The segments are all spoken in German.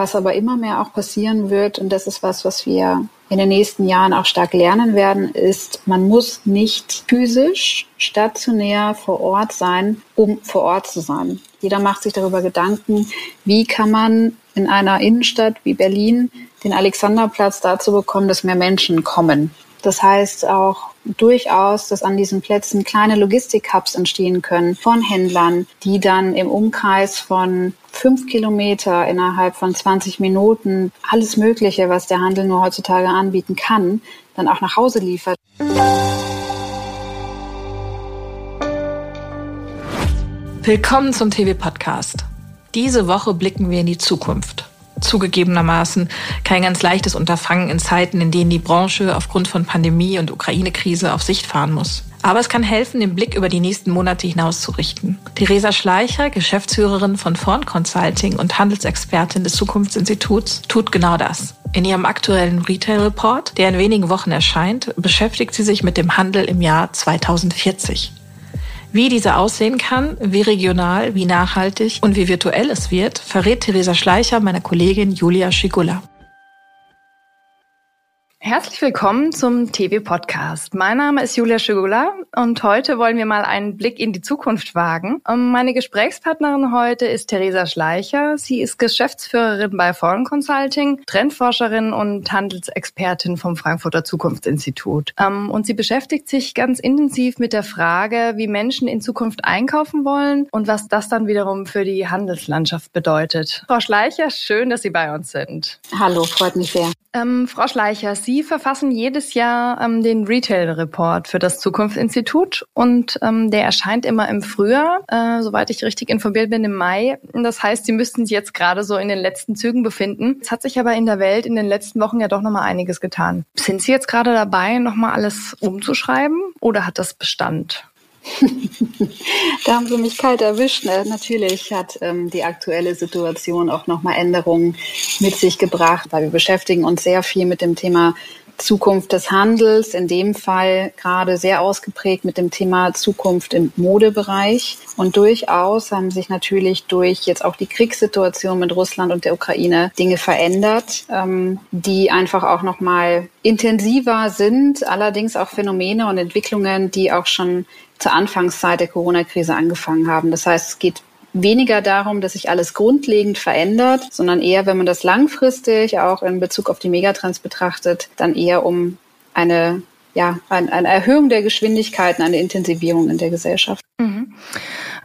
Was aber immer mehr auch passieren wird, und das ist was, was wir in den nächsten Jahren auch stark lernen werden, ist, man muss nicht physisch stationär vor Ort sein, um vor Ort zu sein. Jeder macht sich darüber Gedanken, wie kann man in einer Innenstadt wie Berlin den Alexanderplatz dazu bekommen, dass mehr Menschen kommen. Das heißt auch durchaus, dass an diesen Plätzen kleine Logistik-Hubs entstehen können von Händlern, die dann im Umkreis von fünf Kilometer innerhalb von 20 Minuten alles Mögliche, was der Handel nur heutzutage anbieten kann, dann auch nach Hause liefert. Willkommen zum TV-Podcast. Diese Woche blicken wir in die Zukunft zugegebenermaßen kein ganz leichtes Unterfangen in Zeiten, in denen die Branche aufgrund von Pandemie und Ukraine-Krise auf Sicht fahren muss. Aber es kann helfen, den Blick über die nächsten Monate hinaus zu richten. Theresa Schleicher, Geschäftsführerin von Vorn Consulting und Handelsexpertin des Zukunftsinstituts, tut genau das. In ihrem aktuellen Retail Report, der in wenigen Wochen erscheint, beschäftigt sie sich mit dem Handel im Jahr 2040. Wie diese aussehen kann, wie regional, wie nachhaltig und wie virtuell es wird, verrät Theresa Schleicher meiner Kollegin Julia Schigula. Herzlich willkommen zum TV-Podcast. Mein Name ist Julia Schigula und heute wollen wir mal einen Blick in die Zukunft wagen. Meine Gesprächspartnerin heute ist Theresa Schleicher. Sie ist Geschäftsführerin bei Foreign Consulting, Trendforscherin und Handelsexpertin vom Frankfurter Zukunftsinstitut. Ähm, und sie beschäftigt sich ganz intensiv mit der Frage, wie Menschen in Zukunft einkaufen wollen und was das dann wiederum für die Handelslandschaft bedeutet. Frau Schleicher, schön, dass Sie bei uns sind. Hallo, freut mich sehr. Ähm, Frau Schleicher, Sie verfassen jedes Jahr ähm, den Retail Report für das Zukunftsinstitut und ähm, der erscheint immer im Frühjahr, äh, soweit ich richtig informiert bin, im Mai. Das heißt, Sie müssten sich jetzt gerade so in den letzten Zügen befinden. Es hat sich aber in der Welt in den letzten Wochen ja doch nochmal einiges getan. Sind Sie jetzt gerade dabei, nochmal alles umzuschreiben oder hat das Bestand? da haben Sie mich kalt erwischt. Ne? Natürlich hat ähm, die aktuelle Situation auch nochmal Änderungen mit sich gebracht, weil wir beschäftigen uns sehr viel mit dem Thema Zukunft des Handels, in dem Fall gerade sehr ausgeprägt mit dem Thema Zukunft im Modebereich. Und durchaus haben sich natürlich durch jetzt auch die Kriegssituation mit Russland und der Ukraine Dinge verändert, ähm, die einfach auch nochmal intensiver sind, allerdings auch Phänomene und Entwicklungen, die auch schon zur Anfangszeit der Corona-Krise angefangen haben. Das heißt, es geht weniger darum, dass sich alles grundlegend verändert, sondern eher, wenn man das langfristig auch in Bezug auf die Megatrends betrachtet, dann eher um eine ja, eine Erhöhung der Geschwindigkeiten, eine Intensivierung in der Gesellschaft. Mhm.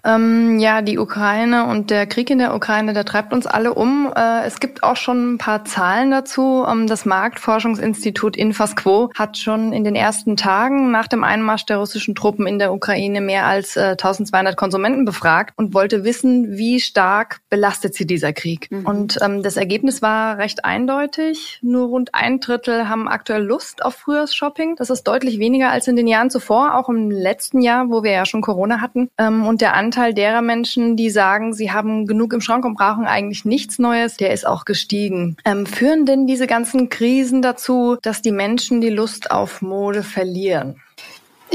Ähm, ja, die Ukraine und der Krieg in der Ukraine, der treibt uns alle um. Äh, es gibt auch schon ein paar Zahlen dazu. Ähm, das Marktforschungsinstitut Infasquo hat schon in den ersten Tagen nach dem Einmarsch der russischen Truppen in der Ukraine mehr als äh, 1200 Konsumenten befragt und wollte wissen, wie stark belastet sie dieser Krieg. Mhm. Und ähm, das Ergebnis war recht eindeutig. Nur rund ein Drittel haben aktuell Lust auf Frühjahrsshopping. Das ist deutlich weniger als in den Jahren zuvor, auch im letzten Jahr, wo wir ja schon Corona hatten. Ähm, und der Anteil Anteil derer Menschen, die sagen, sie haben genug im Schrank und brauchen eigentlich nichts Neues, der ist auch gestiegen. Ähm, führen denn diese ganzen Krisen dazu, dass die Menschen die Lust auf Mode verlieren?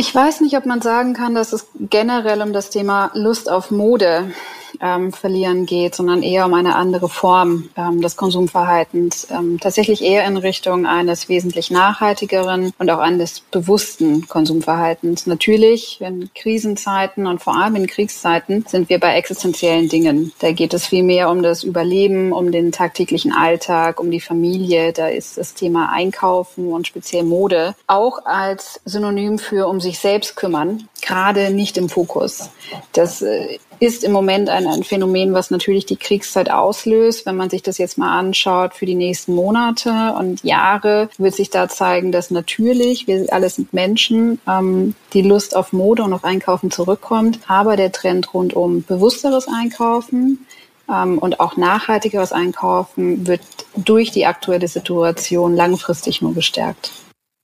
Ich weiß nicht, ob man sagen kann, dass es generell um das Thema Lust auf Mode ähm, verlieren geht, sondern eher um eine andere Form ähm, des Konsumverhaltens. Ähm, tatsächlich eher in Richtung eines wesentlich nachhaltigeren und auch eines bewussten Konsumverhaltens. Natürlich, in Krisenzeiten und vor allem in Kriegszeiten sind wir bei existenziellen Dingen. Da geht es viel mehr um das Überleben, um den tagtäglichen Alltag, um die Familie. Da ist das Thema Einkaufen und speziell Mode auch als Synonym für um sich selbst kümmern gerade nicht im Fokus. Das äh, ist im Moment ein, ein Phänomen, was natürlich die Kriegszeit auslöst. Wenn man sich das jetzt mal anschaut für die nächsten Monate und Jahre, wird sich da zeigen, dass natürlich, wir alle sind Menschen, ähm, die Lust auf Mode und auf Einkaufen zurückkommt. Aber der Trend rund um bewussteres Einkaufen, ähm, und auch nachhaltigeres Einkaufen wird durch die aktuelle Situation langfristig nur gestärkt.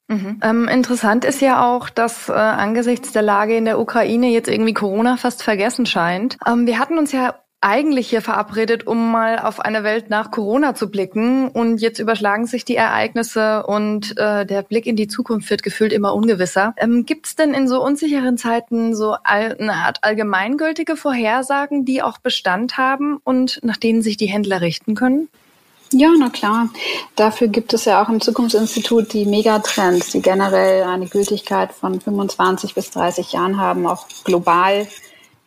Mhm. Ähm, interessant ist ja auch, dass äh, angesichts der Lage in der Ukraine jetzt irgendwie Corona fast vergessen scheint. Ähm, wir hatten uns ja eigentlich hier verabredet, um mal auf eine Welt nach Corona zu blicken. Und jetzt überschlagen sich die Ereignisse und äh, der Blick in die Zukunft wird gefühlt immer ungewisser. Ähm, Gibt es denn in so unsicheren Zeiten so eine Art allgemeingültige Vorhersagen, die auch Bestand haben und nach denen sich die Händler richten können? Ja, na klar. Dafür gibt es ja auch im Zukunftsinstitut die Megatrends, die generell eine Gültigkeit von 25 bis 30 Jahren haben, auch global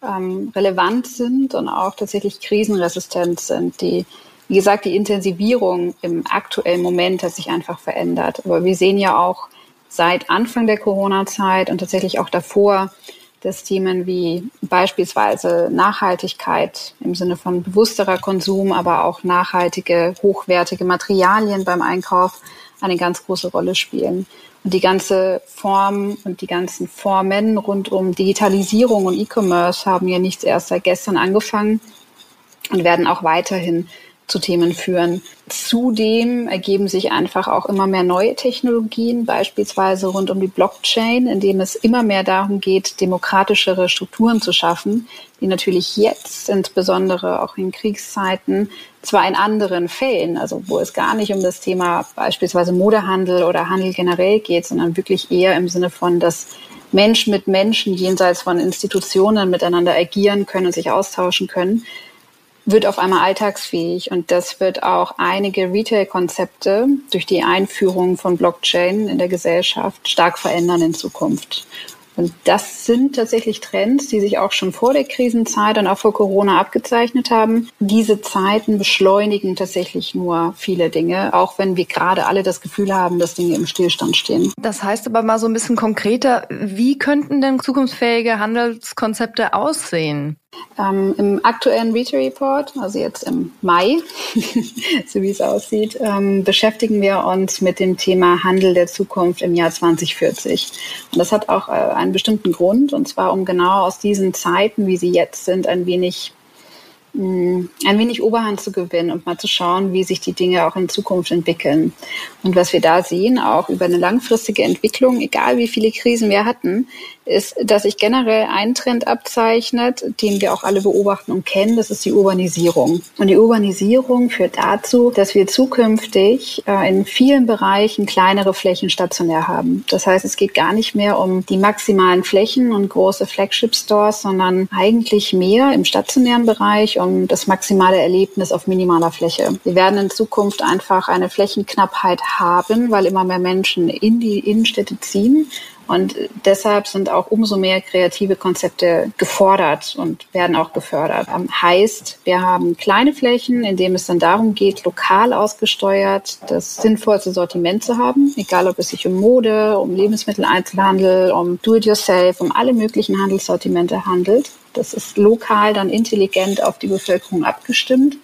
ähm, relevant sind und auch tatsächlich krisenresistent sind. Die, wie gesagt, die Intensivierung im aktuellen Moment hat sich einfach verändert. Aber wir sehen ja auch seit Anfang der Corona-Zeit und tatsächlich auch davor, dass Themen wie beispielsweise Nachhaltigkeit im Sinne von bewussterer Konsum, aber auch nachhaltige, hochwertige Materialien beim Einkauf eine ganz große Rolle spielen. Und die ganze Form und die ganzen Formen rund um Digitalisierung und E-Commerce haben ja nicht erst seit gestern angefangen und werden auch weiterhin zu Themen führen. Zudem ergeben sich einfach auch immer mehr neue Technologien, beispielsweise rund um die Blockchain, in dem es immer mehr darum geht, demokratischere Strukturen zu schaffen, die natürlich jetzt, insbesondere auch in Kriegszeiten, zwar in anderen Fällen, also wo es gar nicht um das Thema beispielsweise Modehandel oder Handel generell geht, sondern wirklich eher im Sinne von, dass Menschen mit Menschen jenseits von Institutionen miteinander agieren können und sich austauschen können, wird auf einmal alltagsfähig und das wird auch einige Retail-Konzepte durch die Einführung von Blockchain in der Gesellschaft stark verändern in Zukunft. Und das sind tatsächlich Trends, die sich auch schon vor der Krisenzeit und auch vor Corona abgezeichnet haben. Diese Zeiten beschleunigen tatsächlich nur viele Dinge, auch wenn wir gerade alle das Gefühl haben, dass Dinge im Stillstand stehen. Das heißt aber mal so ein bisschen konkreter, wie könnten denn zukunftsfähige Handelskonzepte aussehen? Ähm, Im aktuellen Retail Report, also jetzt im Mai, so wie es aussieht, ähm, beschäftigen wir uns mit dem Thema Handel der Zukunft im Jahr 2040. Und das hat auch äh, einen bestimmten Grund, und zwar um genau aus diesen Zeiten, wie sie jetzt sind, ein wenig Mm, ein wenig Oberhand zu gewinnen und mal zu schauen, wie sich die Dinge auch in Zukunft entwickeln. Und was wir da sehen, auch über eine langfristige Entwicklung, egal wie viele Krisen wir hatten, ist, dass sich generell ein Trend abzeichnet, den wir auch alle beobachten und kennen, das ist die Urbanisierung. Und die Urbanisierung führt dazu, dass wir zukünftig äh, in vielen Bereichen kleinere Flächen stationär haben. Das heißt, es geht gar nicht mehr um die maximalen Flächen und große Flagship-Stores, sondern eigentlich mehr im stationären Bereich um das maximale Erlebnis auf minimaler Fläche. Wir werden in Zukunft einfach eine Flächenknappheit haben, weil immer mehr Menschen in die Innenstädte ziehen und deshalb sind auch umso mehr kreative Konzepte gefordert und werden auch gefördert. Ähm, heißt, wir haben kleine Flächen, in denen es dann darum geht, lokal ausgesteuert das sinnvollste Sortiment zu haben, egal ob es sich um Mode, um Lebensmitteleinzelhandel, um Do-it-yourself, um alle möglichen Handelssortimente handelt. Das ist lokal dann intelligent auf die Bevölkerung abgestimmt.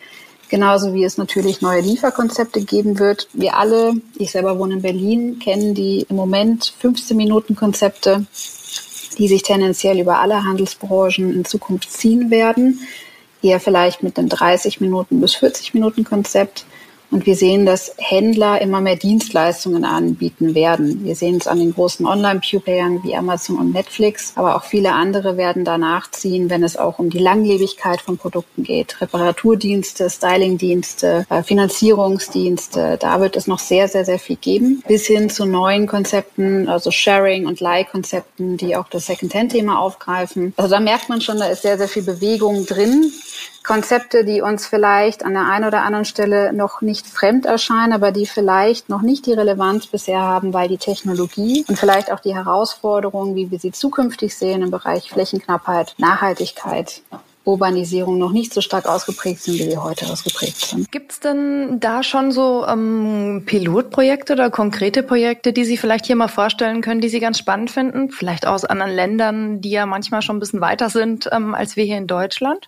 Genauso wie es natürlich neue Lieferkonzepte geben wird. Wir alle, ich selber wohne in Berlin, kennen die im Moment 15 Minuten Konzepte, die sich tendenziell über alle Handelsbranchen in Zukunft ziehen werden. Eher vielleicht mit einem 30 Minuten bis 40 Minuten Konzept. Und wir sehen, dass Händler immer mehr Dienstleistungen anbieten werden. Wir sehen es an den großen Online-Playern wie Amazon und Netflix, aber auch viele andere werden danach ziehen, wenn es auch um die Langlebigkeit von Produkten geht. Reparaturdienste, Stylingdienste, äh, Finanzierungsdienste, da wird es noch sehr, sehr, sehr viel geben. Bis hin zu neuen Konzepten, also Sharing- und Leih-Konzepten, die auch das Second-Hand-Thema aufgreifen. Also da merkt man schon, da ist sehr, sehr viel Bewegung drin. Konzepte, die uns vielleicht an der einen oder anderen Stelle noch nicht fremd erscheinen, aber die vielleicht noch nicht die Relevanz bisher haben, weil die Technologie und vielleicht auch die Herausforderungen, wie wir sie zukünftig sehen im Bereich Flächenknappheit, Nachhaltigkeit, Urbanisierung noch nicht so stark ausgeprägt sind, wie sie heute ausgeprägt sind. Gibt es denn da schon so ähm, Pilotprojekte oder konkrete Projekte, die Sie vielleicht hier mal vorstellen können, die Sie ganz spannend finden? Vielleicht aus anderen Ländern, die ja manchmal schon ein bisschen weiter sind ähm, als wir hier in Deutschland?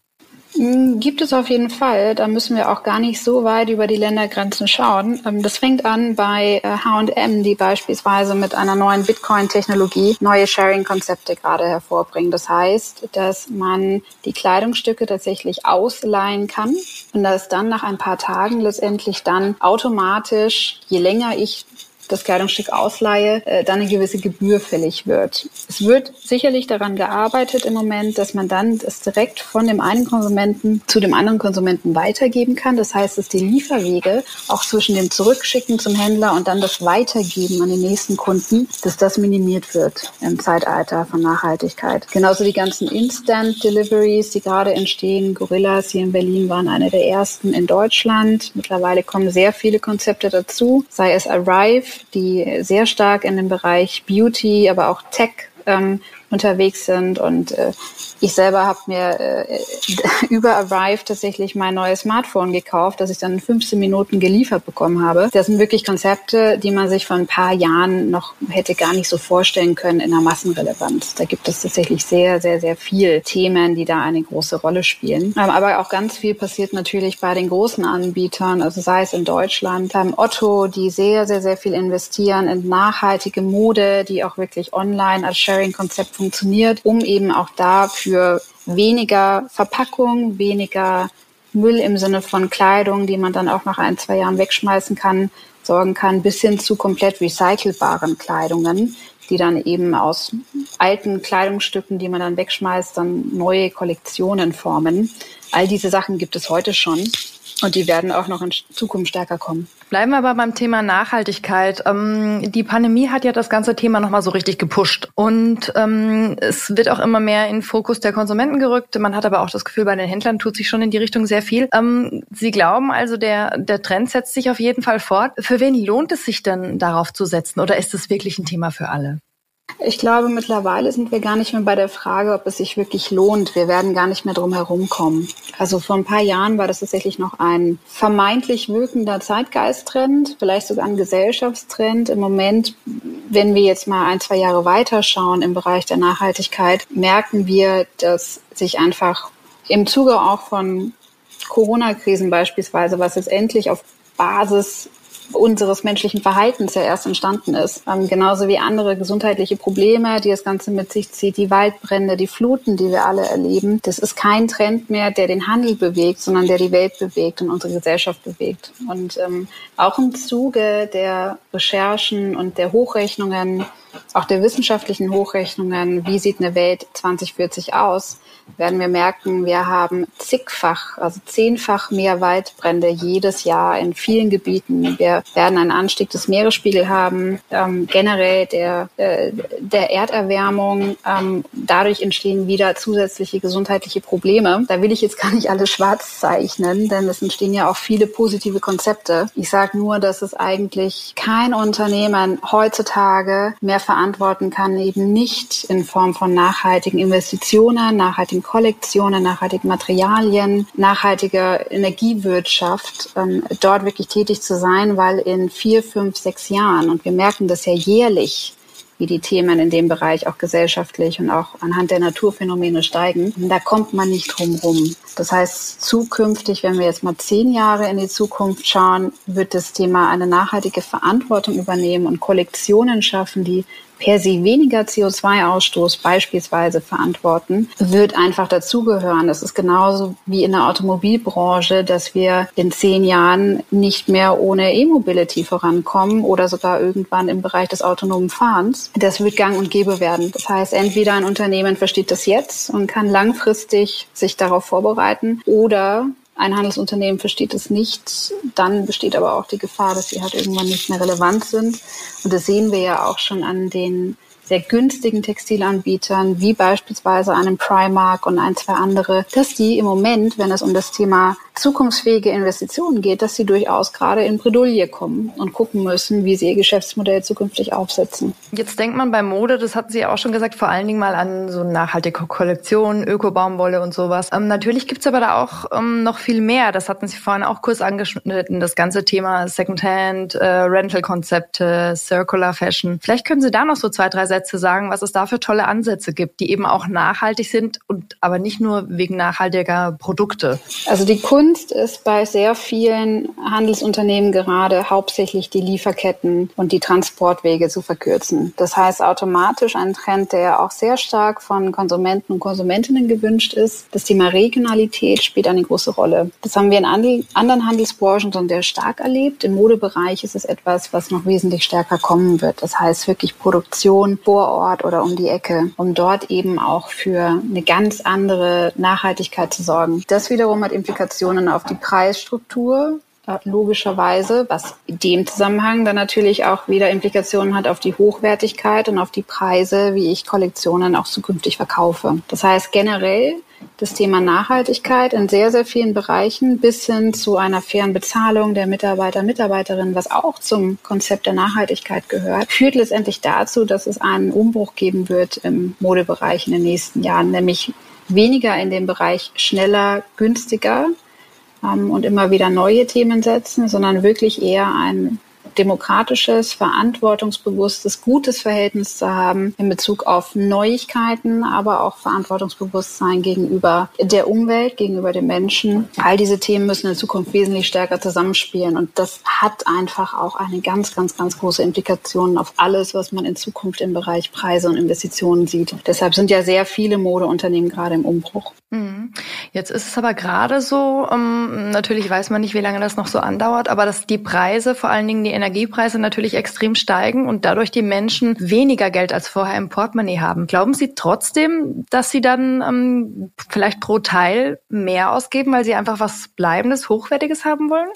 Hm, gibt es auf jeden Fall. Da müssen wir auch gar nicht so weit über die Ländergrenzen schauen. Ähm, das fängt an bei H&M, die beispielsweise mit einer neuen Bitcoin-Technologie neue Sharing-Konzepte gerade hervorbringen. Das heißt, dass man die Kleidungsstücke tatsächlich ausleihen kann und dass dann nach ein paar Tagen letztendlich dann automatisch, je länger ich das Kleidungsstück ausleihe, äh, dann eine gewisse Gebühr fällig wird. Es wird sicherlich daran gearbeitet im Moment, dass man dann das direkt von dem einen Konsumenten zu dem anderen Konsumenten weitergeben kann. Das heißt, dass die Lieferwege auch zwischen dem Zurückschicken zum Händler und dann das Weitergeben an den nächsten Kunden, dass das minimiert wird im Zeitalter von Nachhaltigkeit. Genauso die ganzen Instant Deliveries, die gerade entstehen. Gorillas hier in Berlin waren eine der ersten in Deutschland. Mittlerweile kommen sehr viele Konzepte dazu, sei es Arrive, die sehr stark in dem Bereich Beauty, aber auch Tech ähm, unterwegs sind. Und äh, ich selber habe mir äh, über Arrive tatsächlich mein neues Smartphone gekauft, das ich dann in 15 Minuten geliefert bekommen habe. Das sind wirklich Konzepte, die man sich vor ein paar Jahren noch hätte gar nicht so vorstellen können in der Massenrelevanz. Da gibt es tatsächlich sehr, sehr, sehr viel Themen, die da eine große Rolle spielen. Ähm, aber auch ganz viel passiert natürlich bei den großen Anbietern, also sei es in Deutschland, ähm, Otto, die sehr, sehr, sehr viel investieren in nachhaltige Mode, die auch wirklich online als Sharing-Konzept funktioniert, um eben auch da für weniger Verpackung, weniger Müll im Sinne von Kleidung, die man dann auch nach ein, zwei Jahren wegschmeißen kann, sorgen kann, bis hin zu komplett recycelbaren Kleidungen, die dann eben aus alten Kleidungsstücken, die man dann wegschmeißt, dann neue Kollektionen formen. All diese Sachen gibt es heute schon. Und die werden auch noch in Zukunft stärker kommen. Bleiben wir aber beim Thema Nachhaltigkeit. Ähm, die Pandemie hat ja das ganze Thema nochmal so richtig gepusht. Und ähm, es wird auch immer mehr in Fokus der Konsumenten gerückt. Man hat aber auch das Gefühl, bei den Händlern tut sich schon in die Richtung sehr viel. Ähm, Sie glauben also, der, der Trend setzt sich auf jeden Fall fort. Für wen lohnt es sich denn, darauf zu setzen? Oder ist es wirklich ein Thema für alle? Ich glaube, mittlerweile sind wir gar nicht mehr bei der Frage, ob es sich wirklich lohnt. Wir werden gar nicht mehr drum herum kommen. Also vor ein paar Jahren war das tatsächlich noch ein vermeintlich wirkender Zeitgeisttrend, vielleicht sogar ein Gesellschaftstrend. Im Moment, wenn wir jetzt mal ein, zwei Jahre weiterschauen im Bereich der Nachhaltigkeit, merken wir, dass sich einfach im Zuge auch von Corona-Krisen beispielsweise, was jetzt endlich auf Basis unseres menschlichen Verhaltens ja erst entstanden ist. Ähm, genauso wie andere gesundheitliche Probleme, die das Ganze mit sich zieht, die Waldbrände, die Fluten, die wir alle erleben. Das ist kein Trend mehr, der den Handel bewegt, sondern der die Welt bewegt und unsere Gesellschaft bewegt. Und ähm, auch im Zuge der Recherchen und der Hochrechnungen, auch der wissenschaftlichen Hochrechnungen, wie sieht eine Welt 2040 aus, werden wir merken, wir haben zigfach, also zehnfach mehr Waldbrände jedes Jahr in vielen Gebieten. Wir werden einen Anstieg des Meeresspiegels haben, ähm, generell der, äh, der Erderwärmung. Ähm, dadurch entstehen wieder zusätzliche gesundheitliche Probleme. Da will ich jetzt gar nicht alles schwarz zeichnen, denn es entstehen ja auch viele positive Konzepte. Ich sage nur, dass es eigentlich kein Unternehmen heutzutage mehr verantworten kann, eben nicht in Form von nachhaltigen Investitionen, nachhaltigen nachhaltigen Kollektionen, nachhaltigen Materialien, nachhaltiger Energiewirtschaft, ähm, dort wirklich tätig zu sein, weil in vier, fünf, sechs Jahren, und wir merken das ja jährlich, wie die Themen in dem Bereich auch gesellschaftlich und auch anhand der Naturphänomene steigen. Da kommt man nicht drum rum. Das heißt, zukünftig, wenn wir jetzt mal zehn Jahre in die Zukunft schauen, wird das Thema eine nachhaltige Verantwortung übernehmen und Kollektionen schaffen, die per se weniger CO2-Ausstoß beispielsweise verantworten, wird einfach dazugehören. Das ist genauso wie in der Automobilbranche, dass wir in zehn Jahren nicht mehr ohne E-Mobility vorankommen oder sogar irgendwann im Bereich des autonomen Fahrens. Das wird gang und gäbe werden. Das heißt, entweder ein Unternehmen versteht das jetzt und kann langfristig sich darauf vorbereiten oder ein Handelsunternehmen versteht es nicht, dann besteht aber auch die Gefahr, dass sie halt irgendwann nicht mehr relevant sind. Und das sehen wir ja auch schon an den sehr günstigen Textilanbietern, wie beispielsweise einem Primark und ein, zwei andere, dass die im Moment, wenn es um das Thema zukunftsfähige Investitionen geht, dass sie durchaus gerade in Bredouille kommen und gucken müssen, wie sie ihr Geschäftsmodell zukünftig aufsetzen. Jetzt denkt man bei Mode, das hatten Sie auch schon gesagt, vor allen Dingen mal an so nachhaltige Kollektionen, Öko-Baumwolle und sowas. Ähm, natürlich gibt's aber da auch ähm, noch viel mehr. Das hatten Sie vorhin auch kurz angeschnitten, das ganze Thema Secondhand, äh, Rental-Konzepte, Circular Fashion. Vielleicht können Sie da noch so zwei, drei Sätze sagen, was es da für tolle Ansätze gibt, die eben auch nachhaltig sind und aber nicht nur wegen nachhaltiger Produkte. Also die Kunst Kunst ist bei sehr vielen Handelsunternehmen gerade hauptsächlich die Lieferketten und die Transportwege zu verkürzen. Das heißt automatisch ein Trend, der auch sehr stark von Konsumenten und Konsumentinnen gewünscht ist. Das Thema Regionalität spielt eine große Rolle. Das haben wir in anderen Handelsbranchen schon sehr stark erlebt. Im Modebereich ist es etwas, was noch wesentlich stärker kommen wird. Das heißt wirklich Produktion vor Ort oder um die Ecke, um dort eben auch für eine ganz andere Nachhaltigkeit zu sorgen. Das wiederum hat Implikationen auf die Preisstruktur logischerweise, was in dem Zusammenhang dann natürlich auch wieder Implikationen hat auf die Hochwertigkeit und auf die Preise, wie ich Kollektionen auch zukünftig verkaufe. Das heißt generell das Thema Nachhaltigkeit in sehr, sehr vielen Bereichen bis hin zu einer fairen Bezahlung der Mitarbeiter, Mitarbeiterinnen, was auch zum Konzept der Nachhaltigkeit gehört, führt letztendlich dazu, dass es einen Umbruch geben wird im Modebereich in den nächsten Jahren, nämlich weniger in dem Bereich schneller, günstiger ähm, und immer wieder neue Themen setzen, sondern wirklich eher ein demokratisches, verantwortungsbewusstes, gutes Verhältnis zu haben in Bezug auf Neuigkeiten, aber auch Verantwortungsbewusstsein gegenüber der Umwelt, gegenüber den Menschen. All diese Themen müssen in Zukunft wesentlich stärker zusammenspielen und das hat einfach auch eine ganz, ganz, ganz große Implikation auf alles, was man in Zukunft im Bereich Preise und Investitionen sieht. Deshalb sind ja sehr viele Modeunternehmen gerade im Umbruch. Mhm. Jetzt ist es aber gerade so, um, ähm, natürlich weiß man nicht, wie lange das noch so andauert, aber dass die Preise, vor allen Dingen die Energiepreise natürlich extrem steigen und dadurch die Menschen weniger Geld als vorher im Portemonnaie haben. Glauben Sie trotzdem, dass Sie dann ähm, vielleicht pro Teil mehr ausgeben, weil Sie einfach was Bleibendes, Hochwertiges haben wollen?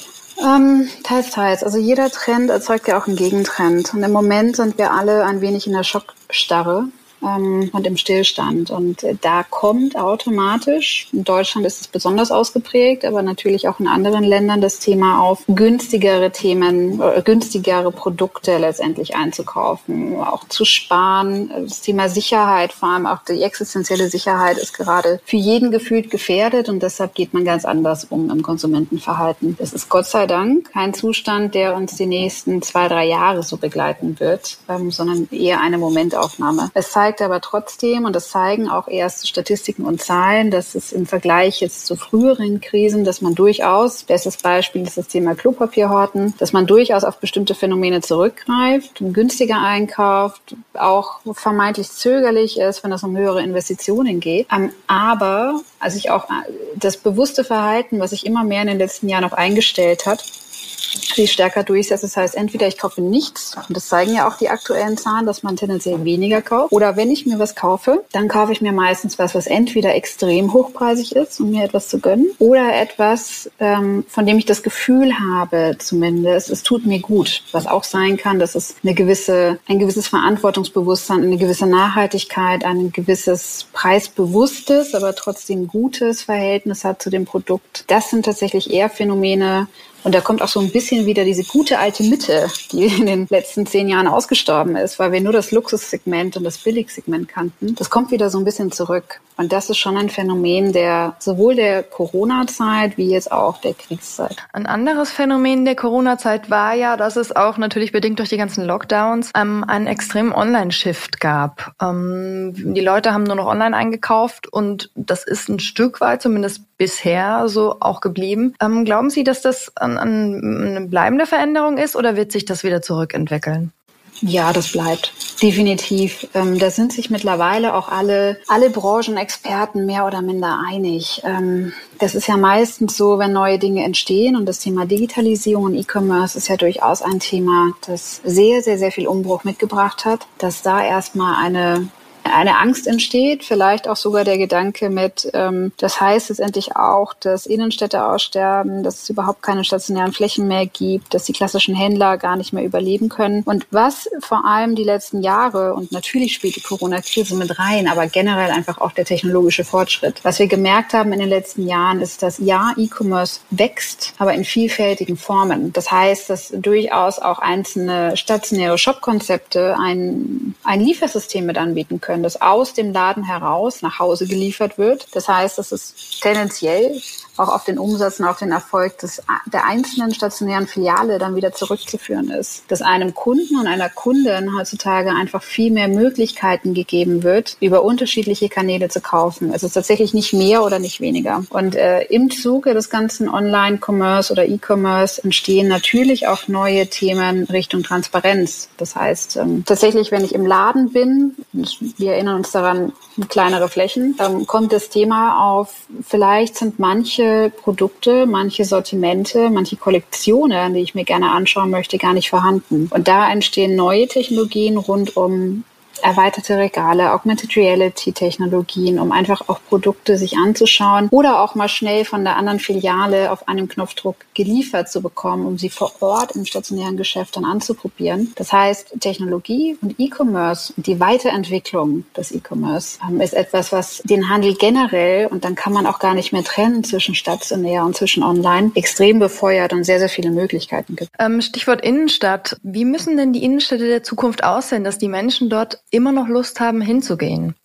Ähm, teils, teils. Also jeder Trend erzeugt ja auch einen Gegentrend. Und im Moment sind wir alle ein wenig in der Schockstarre ähm, und im Stillstand. Und äh, da kommt automatisch, in Deutschland ist es besonders ausgeprägt, aber natürlich auch in anderen Ländern das Thema auf, günstigere Themen, äh, günstigere Produkte letztendlich einzukaufen, auch zu sparen. Das Thema Sicherheit, vor allem auch die existenzielle Sicherheit ist gerade für jeden gefühlt gefährdet und deshalb geht man ganz anders um im Konsumentenverhalten. Das ist Gott sei Dank kein Zustand, der uns die nächsten zwei, drei Jahre so begleiten wird, ähm, sondern eher eine Momentaufnahme. Es zeigt zeigt aber trotzdem, und das zeigen auch erste Statistiken und Zahlen, dass es im Vergleich jetzt zu früheren Krisen, dass man durchaus, bestes Beispiel ist das Thema Klopapierhorten, dass man durchaus auf bestimmte Phänomene zurückgreift, günstiger einkauft, auch vermeintlich zögerlich ist, wenn es um höhere Investitionen geht. Ähm, aber, also ich auch äh, das bewusste Verhalten, was sich immer mehr in den letzten Jahren auch eingestellt hat, viel stärker durchsetzt. Das heißt, entweder ich kaufe nichts, und das zeigen ja auch die aktuellen Zahlen, dass man tendenziell weniger kauft, oder wenn ich mir was kaufe, dann kaufe ich mir meistens was, was entweder extrem hochpreisig ist, um mir etwas zu gönnen, oder etwas, ähm, von dem ich das Gefühl habe, zumindest, es tut mir gut. Was auch sein kann, dass es eine gewisse, ein gewisses Verantwortungsbewusstsein, eine gewisse Nachhaltigkeit, ein gewisses preisbewusstes, aber trotzdem gutes Verhältnis hat zu dem Produkt. Das sind tatsächlich eher Phänomene, und da kommt auch so ein bisschen wieder diese gute alte Mitte, die in den letzten zehn Jahren ausgestorben ist, weil wir nur das Luxussegment und das Billigsegment kannten. Das kommt wieder so ein bisschen zurück. Und das ist schon ein Phänomen der sowohl der Corona-Zeit wie jetzt auch der Kriegszeit. Ein anderes Phänomen der Corona-Zeit war ja, dass es auch natürlich bedingt durch die ganzen Lockdowns ähm, einen extremen Online-Shift gab. Ähm, die Leute haben nur noch online eingekauft und das ist ein Stück weit zumindest bisher so auch geblieben. Ähm, glauben Sie, dass das ein, ein, eine bleibende Veränderung ist oder wird sich das wieder zurückentwickeln? Ja, das bleibt definitiv. Ähm, da sind sich mittlerweile auch alle, alle Branchenexperten mehr oder minder einig. Ähm, das ist ja meistens so, wenn neue Dinge entstehen und das Thema Digitalisierung und E-Commerce ist ja durchaus ein Thema, das sehr, sehr, sehr viel Umbruch mitgebracht hat, dass da erstmal eine eine Angst entsteht, vielleicht auch sogar der Gedanke mit, ähm, das heißt letztendlich auch, dass Innenstädte aussterben, dass es überhaupt keine stationären Flächen mehr gibt, dass die klassischen Händler gar nicht mehr überleben können. Und was vor allem die letzten Jahre und natürlich spielt die Corona-Krise mit rein, aber generell einfach auch der technologische Fortschritt. Was wir gemerkt haben in den letzten Jahren ist, dass ja, E-Commerce wächst, aber in vielfältigen Formen. Das heißt, dass durchaus auch einzelne stationäre Shop-Konzepte ein, ein Liefersystem mit anbieten können können, das aus dem Laden heraus nach Hause geliefert wird. Das heißt, dass es tendenziell auch auf den Umsatz und auf den Erfolg des, der einzelnen stationären Filiale dann wieder zurückzuführen ist. Dass einem Kunden und einer Kundin heutzutage einfach viel mehr Möglichkeiten gegeben wird, über unterschiedliche Kanäle zu kaufen. Es ist tatsächlich nicht mehr oder nicht weniger. Und äh, im Zuge des ganzen Online-Commerce oder E-Commerce entstehen natürlich auch neue Themen Richtung Transparenz. Das heißt, ähm, tatsächlich, wenn ich im Laden bin, wir erinnern uns daran, kleinere Flächen, dann kommt das Thema auf, vielleicht sind manche Produkte, manche Sortimente, manche Kollektionen, die ich mir gerne anschauen möchte, gar nicht vorhanden. Und da entstehen neue Technologien rund um erweiterte Regale, Augmented Reality Technologien, um einfach auch Produkte sich anzuschauen oder auch mal schnell von der anderen Filiale auf einem Knopfdruck geliefert zu bekommen, um sie vor Ort im stationären Geschäft dann anzuprobieren. Das heißt, Technologie und E-Commerce die Weiterentwicklung des E-Commerce ähm, ist etwas, was den Handel generell, und dann kann man auch gar nicht mehr trennen zwischen stationär und zwischen online, extrem befeuert und sehr, sehr viele Möglichkeiten gibt. Ähm, Stichwort Innenstadt. Wie müssen denn die Innenstädte der Zukunft aussehen, dass die Menschen dort immer noch Lust haben, hinzugehen?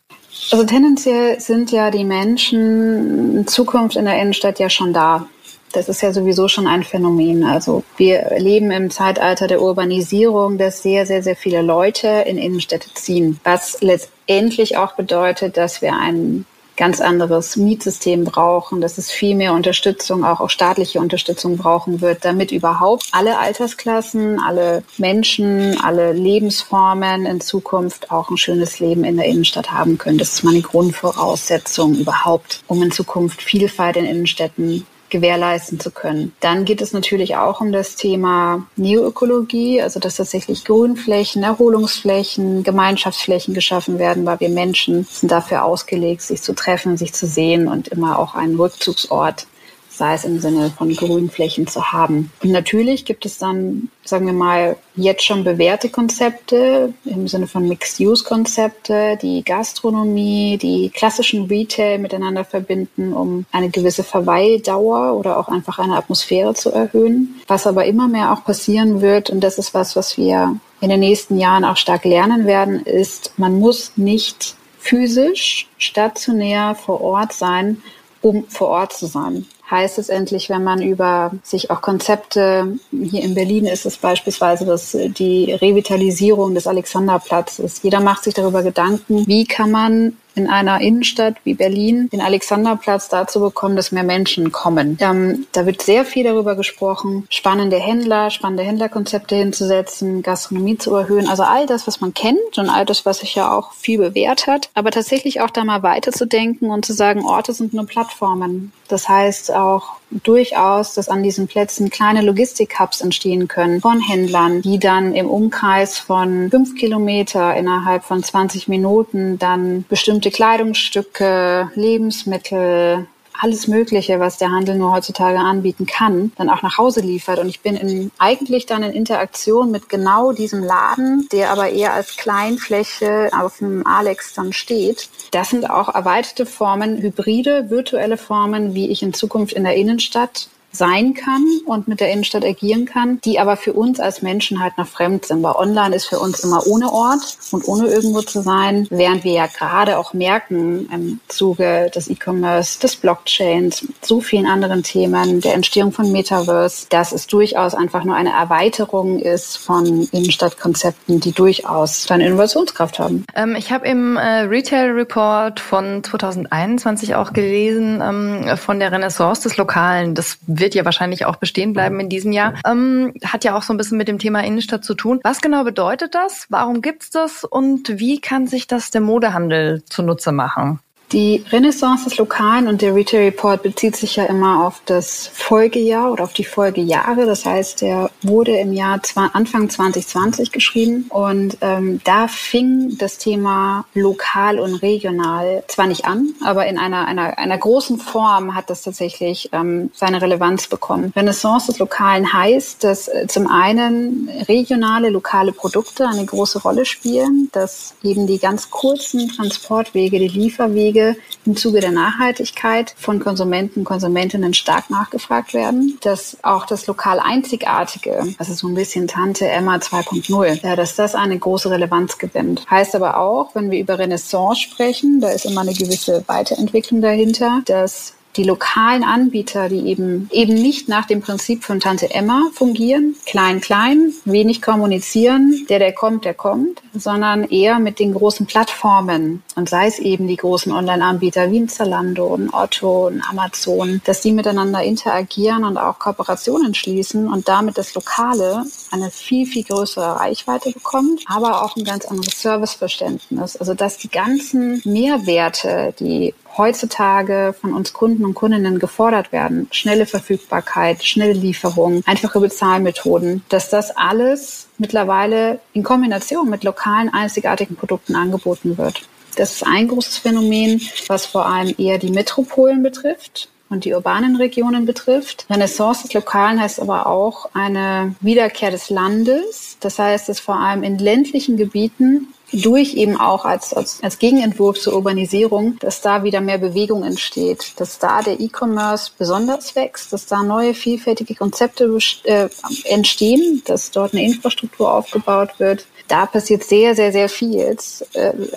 Also tendenziell sind ja die Menschen in Zukunft in der Innenstadt ja schon da. Das ist ja sowieso schon ein Phänomen. Also wir leben im Zeitalter der Urbanisierung, dass sehr, sehr, sehr viele Leute in Innenstädte ziehen. Was letztendlich auch bedeutet, dass wir einen ganz anderes Mietsystem brauchen, dass es viel mehr Unterstützung, auch, auch staatliche Unterstützung brauchen wird, damit überhaupt alle Altersklassen, alle Menschen, alle Lebensformen in Zukunft auch ein schönes Leben in der Innenstadt haben können. Das ist meine Grundvoraussetzung überhaupt, um in Zukunft Vielfalt in Innenstädten gewährleisten zu können. Dann geht es natürlich auch um das Thema Neoökologie, also dass tatsächlich Grünflächen, Erholungsflächen, Gemeinschaftsflächen geschaffen werden, weil wir Menschen sind dafür ausgelegt, sich zu treffen, sich zu sehen und immer auch einen Rückzugsort sei es im Sinne von Grünflächen zu haben. Und natürlich gibt es dann, sagen wir mal, jetzt schon bewährte Konzepte im Sinne von Mixed-Use-Konzepte, die Gastronomie, die klassischen Retail miteinander verbinden, um eine gewisse Verweildauer oder auch einfach eine Atmosphäre zu erhöhen. Was aber immer mehr auch passieren wird, und das ist was, was wir in den nächsten Jahren auch stark lernen werden, ist, man muss nicht physisch stationär vor Ort sein, um vor Ort zu sein heißt es endlich, wenn man über sich auch Konzepte, hier in Berlin ist es beispielsweise das, die Revitalisierung des Alexanderplatzes. Jeder macht sich darüber Gedanken, wie kann man in einer Innenstadt wie Berlin den Alexanderplatz dazu bekommen, dass mehr Menschen kommen. Ähm, da wird sehr viel darüber gesprochen, spannende Händler, spannende Händlerkonzepte hinzusetzen, Gastronomie zu erhöhen. Also all das, was man kennt und all das, was sich ja auch viel bewährt hat. Aber tatsächlich auch da mal weiterzudenken und zu sagen, Orte sind nur Plattformen. Das heißt auch durchaus, dass an diesen Plätzen kleine Logistik-Hubs entstehen können von Händlern, die dann im Umkreis von fünf Kilometer innerhalb von 20 Minuten dann bestimmte Kleidungsstücke, Lebensmittel, alles Mögliche, was der Handel nur heutzutage anbieten kann, dann auch nach Hause liefert. Und ich bin in, eigentlich dann in Interaktion mit genau diesem Laden, der aber eher als Kleinfläche auf dem Alex dann steht. Das sind auch erweiterte Formen, hybride, virtuelle Formen, wie ich in Zukunft in der Innenstadt sein kann und mit der Innenstadt agieren kann, die aber für uns als Menschen halt noch fremd sind. Weil online ist für uns immer ohne Ort und ohne irgendwo zu sein, während wir ja gerade auch merken im Zuge des E-Commerce, des Blockchains, so vielen anderen Themen, der Entstehung von Metaverse, dass es durchaus einfach nur eine Erweiterung ist von Innenstadtkonzepten, die durchaus eine Innovationskraft haben. Ähm, ich habe im äh, Retail Report von 2021 auch gelesen ähm, von der Renaissance des Lokalen. Das wird wird ja wahrscheinlich auch bestehen bleiben in diesem Jahr. Ähm, hat ja auch so ein bisschen mit dem Thema Innenstadt zu tun. Was genau bedeutet das? Warum gibt's das? Und wie kann sich das der Modehandel zunutze machen? Die Renaissance des Lokalen und der Retail Report bezieht sich ja immer auf das Folgejahr oder auf die Folgejahre. Das heißt, der wurde im Jahr Anfang 2020 geschrieben und ähm, da fing das Thema lokal und regional zwar nicht an, aber in einer, einer, einer großen Form hat das tatsächlich ähm, seine Relevanz bekommen. Renaissance des Lokalen heißt, dass äh, zum einen regionale, lokale Produkte eine große Rolle spielen, dass eben die ganz kurzen Transportwege, die Lieferwege Wege im Zuge der Nachhaltigkeit von Konsumenten, Konsumentinnen stark nachgefragt werden, dass auch das lokal Einzigartige, also so ein bisschen Tante Emma 2.0, ja, dass das eine große Relevanz gewinnt. Heißt aber auch, wenn wir über Renaissance sprechen, da ist immer eine gewisse Weiterentwicklung dahinter, dass die lokalen Anbieter, die eben eben nicht nach dem Prinzip von Tante Emma fungieren, klein, klein, wenig kommunizieren, der, der kommt, der kommt, sondern eher mit den großen Plattformen und sei es eben die großen Online-Anbieter wie ein Zalando, ein Otto, ein Amazon, dass die miteinander interagieren und auch Kooperationen schließen und damit das Lokale eine viel, viel größere Reichweite bekommt, aber auch ein ganz anderes Serviceverständnis. Also dass die ganzen Mehrwerte, die heutzutage von uns Kunden und Kundinnen gefordert werden, schnelle Verfügbarkeit, schnelle Lieferung, einfache Bezahlmethoden, dass das alles mittlerweile in Kombination mit lokalen einzigartigen Produkten angeboten wird. Das ist ein großes Phänomen, was vor allem eher die Metropolen betrifft und die urbanen Regionen betrifft. Renaissance des Lokalen heißt aber auch eine Wiederkehr des Landes. Das heißt, dass vor allem in ländlichen Gebieten durch eben auch als, als, als Gegenentwurf zur Urbanisierung, dass da wieder mehr Bewegung entsteht, dass da der E-Commerce besonders wächst, dass da neue vielfältige Konzepte äh, entstehen, dass dort eine Infrastruktur aufgebaut wird. Da passiert sehr, sehr, sehr viel, äh,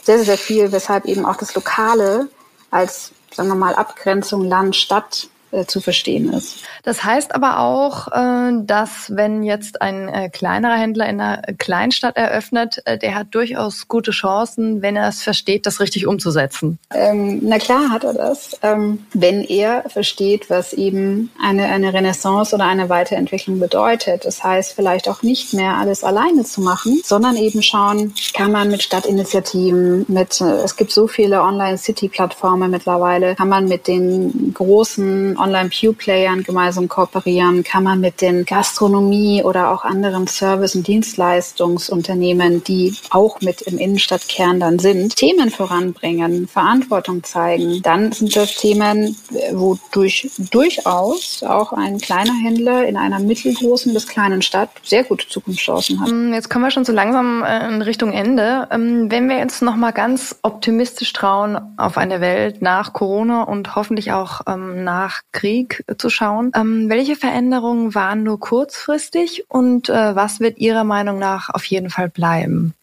sehr, sehr, viel, weshalb eben auch das Lokale als, sagen wir mal, Abgrenzung Land-Stadt äh, zu verstehen ist. Das heißt aber auch, äh, dass wenn jetzt ein äh, kleinerer Händler in einer Kleinstadt eröffnet, der hat durchaus gute Chancen, wenn er es versteht, das richtig umzusetzen. Ähm, na klar hat er das, ähm, wenn er versteht, was eben eine, eine Renaissance oder eine Weiterentwicklung bedeutet. Das heißt, vielleicht auch nicht mehr alles alleine zu machen, sondern eben schauen, kann man mit Stadtinitiativen, mit, es gibt so viele Online-City-Plattformen mittlerweile, kann man mit den großen Online-Pew-Playern gemeinsam kooperieren? Kann man mit den Gastronomie oder auch anderen Service- und Dienstleistungsunternehmen, die auch mit im Innenstadtkern dann sind, Themen voranbringen, Verantwortung zeigen? Dann sind das Themen, wo durch, durchaus auch ein kleiner Händler in einer mittelgroßen bis kleinen Stadt sehr gute Zukunftschancen hat. Mm, jetzt kommen wir schon so langsam äh, in Richtung Ende. Ähm, wenn wir jetzt noch mal ganz optimistisch trauen auf eine Welt nach Corona und hoffentlich auch ähm, nach Krieg zu schauen. Ähm, welche Veränderungen waren nur kurzfristig und äh, was wird Ihrer Meinung nach auf jeden Fall bleiben?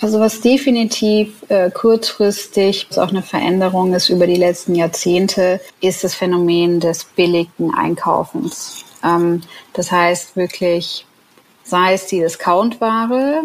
Also was definitiv äh, kurzfristig auch eine Veränderung ist über die letzten Jahrzehnte, ist das Phänomen des billigen Einkaufens. Ähm, das heißt wirklich, sei es die Discountware,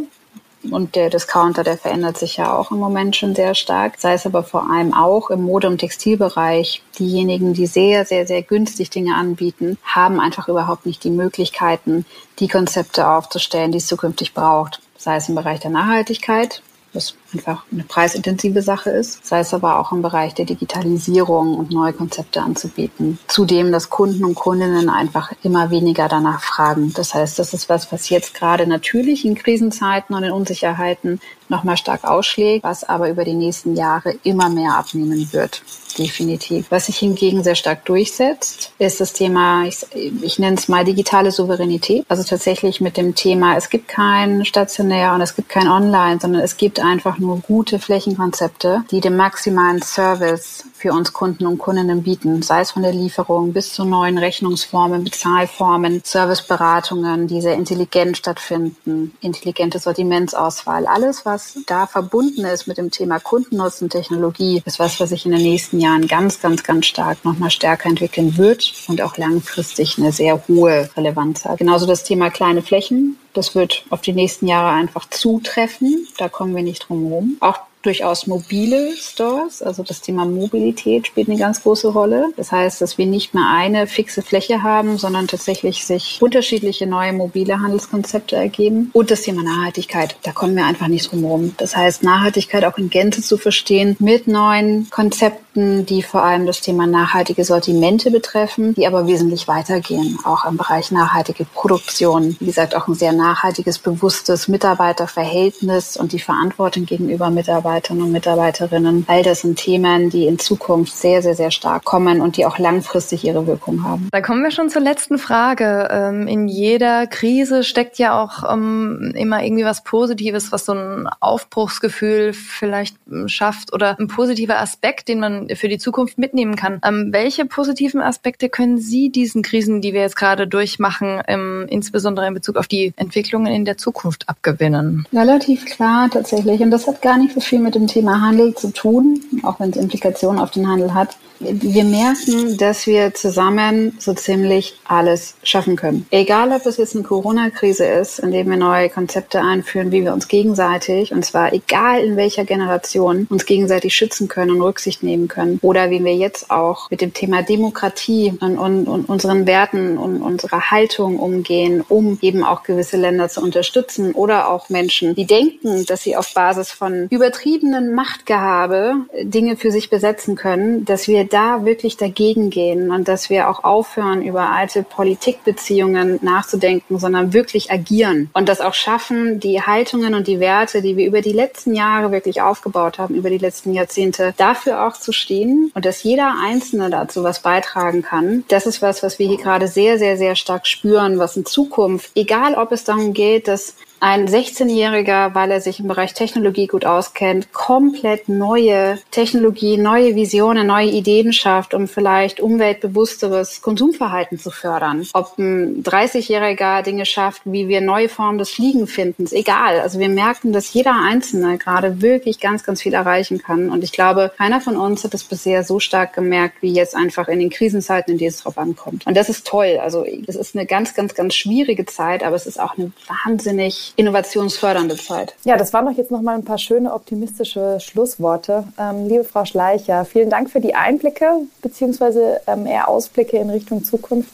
und der Discounter, der verändert sich ja auch im Moment schon sehr stark. Sei es aber vor allem auch im Mode- und Textilbereich. Diejenigen, die sehr, sehr, sehr günstig Dinge anbieten, haben einfach überhaupt nicht die Möglichkeiten, die Konzepte aufzustellen, die es zukünftig braucht. Sei es im Bereich der Nachhaltigkeit, was einfach eine preisintensive Sache ist, sei es aber auch im Bereich der Digitalisierung und neue Konzepte anzubieten. Zudem, dass Kunden und Kundinnen einfach immer weniger danach fragen. Das heißt, das ist was, was jetzt gerade natürlich in Krisenzeiten und in Unsicherheiten nochmal stark ausschlägt, was aber über die nächsten Jahre immer mehr abnehmen wird. Definitiv. Was sich hingegen sehr stark durchsetzt, ist das Thema, ich, ich nenne es mal digitale Souveränität. Also tatsächlich mit dem Thema, es gibt kein stationär und es gibt kein Online, sondern es gibt einfach nur gute Flächenkonzepte, die den maximalen Service für uns Kunden und Kundinnen bieten, sei es von der Lieferung bis zu neuen Rechnungsformen, Bezahlformen, Serviceberatungen, die sehr intelligent stattfinden, intelligente Sortimentsauswahl. Alles, was da verbunden ist mit dem Thema Kundennutzen, Technologie, ist was, was sich in den nächsten Jahren ganz, ganz, ganz stark nochmal stärker entwickeln wird und auch langfristig eine sehr hohe Relevanz hat. Genauso das Thema kleine Flächen. Das wird auf die nächsten Jahre einfach zutreffen. Da kommen wir nicht drum herum. Auch durchaus mobile Stores. Also das Thema Mobilität spielt eine ganz große Rolle. Das heißt, dass wir nicht mehr eine fixe Fläche haben, sondern tatsächlich sich unterschiedliche neue mobile Handelskonzepte ergeben. Und das Thema Nachhaltigkeit. Da kommen wir einfach nicht drum herum. Das heißt, Nachhaltigkeit auch in Gänze zu verstehen mit neuen Konzepten, die vor allem das Thema nachhaltige Sortimente betreffen, die aber wesentlich weitergehen. Auch im Bereich nachhaltige Produktion. Wie gesagt, auch ein sehr nachhaltiges, bewusstes Mitarbeiterverhältnis und die Verantwortung gegenüber Mitarbeitern Mitarbeiterinnen und Mitarbeiterinnen. All das sind Themen, die in Zukunft sehr, sehr, sehr stark kommen und die auch langfristig ihre Wirkung haben. Da kommen wir schon zur letzten Frage. Ähm, in jeder Krise steckt ja auch ähm, immer irgendwie was Positives, was so ein Aufbruchsgefühl vielleicht ähm, schafft oder ein positiver Aspekt, den man für die Zukunft mitnehmen kann. Welche positiven Aspekte können Sie diesen Krisen, die wir jetzt gerade durchmachen, insbesondere in Bezug auf die Entwicklungen in der Zukunft abgewinnen? Relativ klar tatsächlich. Und das hat gar nicht so viel mit dem Thema Handel zu tun, auch wenn es Implikationen auf den Handel hat wir merken, dass wir zusammen so ziemlich alles schaffen können. Egal, ob es jetzt eine Corona-Krise ist, in der wir neue Konzepte einführen, wie wir uns gegenseitig, und zwar egal in welcher Generation, uns gegenseitig schützen können und Rücksicht nehmen können. Oder wie wir jetzt auch mit dem Thema Demokratie und, und, und unseren Werten und unserer Haltung umgehen, um eben auch gewisse Länder zu unterstützen oder auch Menschen, die denken, dass sie auf Basis von übertriebenen Machtgehabe Dinge für sich besetzen können, dass wir da wirklich dagegen gehen und dass wir auch aufhören, über alte Politikbeziehungen nachzudenken, sondern wirklich agieren und das auch schaffen, die Haltungen und die Werte, die wir über die letzten Jahre wirklich aufgebaut haben, über die letzten Jahrzehnte, dafür auch zu stehen und dass jeder Einzelne dazu was beitragen kann. Das ist was, was wir hier gerade sehr, sehr, sehr stark spüren, was in Zukunft, egal ob es darum geht, dass ein 16-Jähriger, weil er sich im Bereich Technologie gut auskennt, komplett neue Technologie, neue Visionen, neue Ideen schafft, um vielleicht umweltbewussteres Konsumverhalten zu fördern. Ob ein 30-Jähriger Dinge schafft, wie wir neue Formen des Fliegenfindens, egal. Also wir merken, dass jeder Einzelne gerade wirklich ganz, ganz viel erreichen kann. Und ich glaube, keiner von uns hat es bisher so stark gemerkt, wie jetzt einfach in den Krisenzeiten, in denen es drauf ankommt. Und das ist toll. Also es ist eine ganz, ganz, ganz schwierige Zeit, aber es ist auch eine wahnsinnig innovationsfördernde Zeit. Ja, das waren doch jetzt noch mal ein paar schöne optimistische Schlussworte. Ähm, liebe Frau Schleicher, vielen Dank für die Einblicke beziehungsweise ähm, eher Ausblicke in Richtung Zukunft.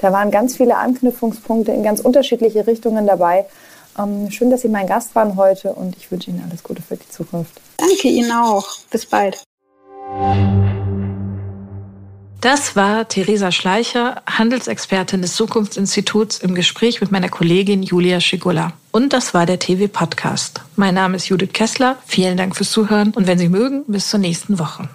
Da waren ganz viele Anknüpfungspunkte in ganz unterschiedliche Richtungen dabei. Ähm, schön, dass Sie mein Gast waren heute und ich wünsche Ihnen alles Gute für die Zukunft. Danke Ihnen auch. Bis bald. Das war Theresa Schleicher, Handelsexpertin des Zukunftsinstituts im Gespräch mit meiner Kollegin Julia Schigula. Und das war der TV Podcast. Mein Name ist Judith Kessler. Vielen Dank fürs Zuhören und wenn Sie mögen, bis zur nächsten Woche.